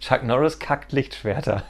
Chuck Norris kackt Lichtschwerter.